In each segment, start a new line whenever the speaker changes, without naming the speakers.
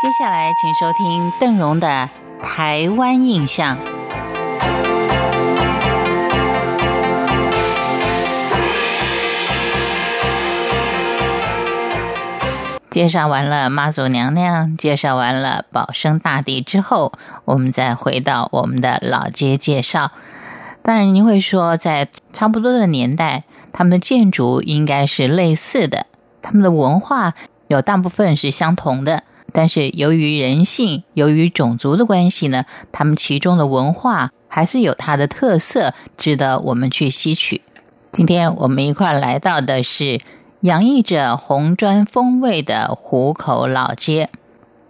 接下来，请收听邓荣的《台湾印象》。介绍完了妈祖娘娘，介绍完了保生大帝之后，我们再回到我们的老街介绍。当然，您会说，在差不多的年代，他们的建筑应该是类似的，他们的文化有大部分是相同的。但是由于人性，由于种族的关系呢，他们其中的文化还是有它的特色，值得我们去吸取。今天我们一块来到的是洋溢着红砖风味的湖口老街，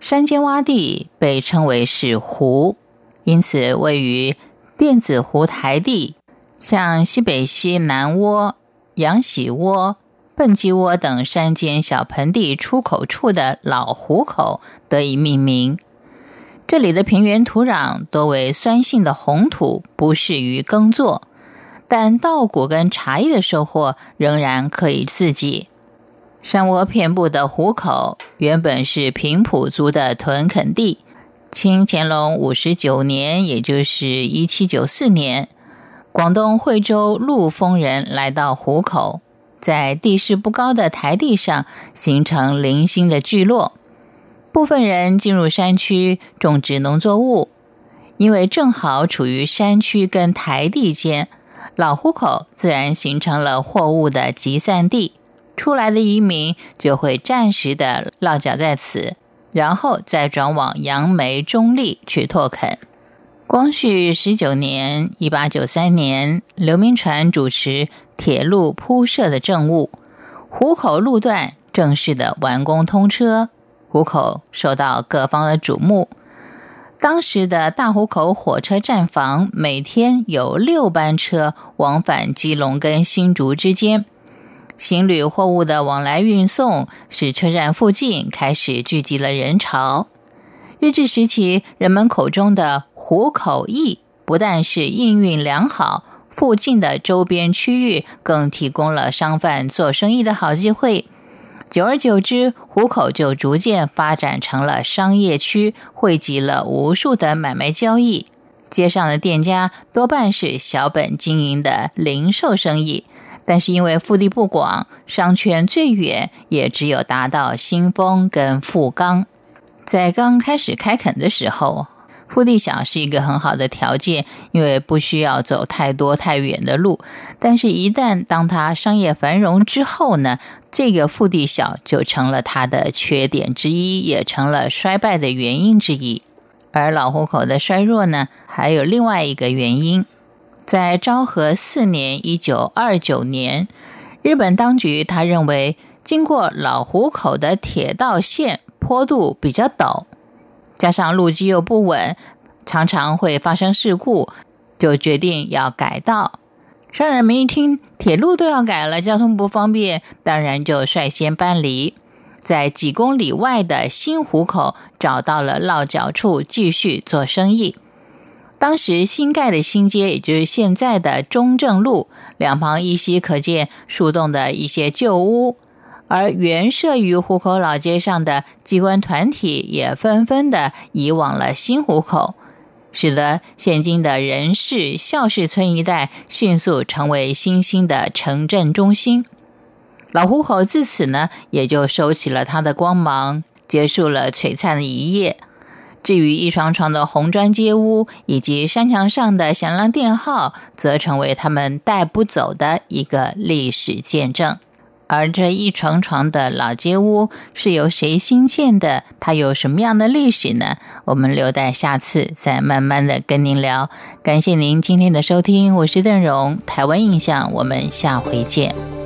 山间洼地被称为是湖，因此位于电子湖台地，像西北西南窝、羊喜窝。笨鸡窝等山间小盆地出口处的老湖口得以命名。这里的平原土壤多为酸性的红土，不适于耕作，但稻谷跟茶叶的收获仍然可以自给。山窝遍布的湖口原本是平埔族的屯垦地。清乾隆五十九年，也就是一七九四年，广东惠州陆丰人来到湖口。在地势不高的台地上形成零星的聚落，部分人进入山区种植农作物，因为正好处于山区跟台地间，老户口自然形成了货物的集散地。出来的移民就会暂时的落脚在此，然后再转往杨梅、中立去拓垦。光绪十九年（一八九三年），刘铭传主持铁路铺设的政务，湖口路段正式的完工通车，湖口受到各方的瞩目。当时的大湖口火车站房每天有六班车往返基隆跟新竹之间，行旅货物的往来运送，使车站附近开始聚集了人潮。日治时期，人们口中的湖口驿不但是营运良好，附近的周边区域更提供了商贩做生意的好机会。久而久之，湖口就逐渐发展成了商业区，汇集了无数的买卖交易。街上的店家多半是小本经营的零售生意，但是因为腹地不广，商圈最远也只有达到新丰跟富冈。在刚开始开垦的时候，腹地小是一个很好的条件，因为不需要走太多太远的路。但是，一旦当它商业繁荣之后呢，这个腹地小就成了它的缺点之一，也成了衰败的原因之一。而老虎口的衰弱呢，还有另外一个原因，在昭和四年（一九二九年），日本当局他认为，经过老虎口的铁道线。坡度比较陡，加上路基又不稳，常常会发生事故，就决定要改道。商人们一听铁路都要改了，交通不方便，当然就率先搬离，在几公里外的新湖口找到了落脚处，继续做生意。当时新盖的新街，也就是现在的中正路，两旁依稀可见树洞的一些旧屋。而原设于湖口老街上的机关团体也纷纷的移往了新湖口，使得现今的人事孝氏村一带迅速成为新兴的城镇中心。老湖口自此呢，也就收起了它的光芒，结束了璀璨的一夜。至于一幢幢的红砖街屋以及山墙上的响亮电号，则成为他们带不走的一个历史见证。而这一幢幢的老街屋是由谁新建的？它有什么样的历史呢？我们留待下次再慢慢的跟您聊。感谢您今天的收听，我是邓荣，台湾印象，我们下回见。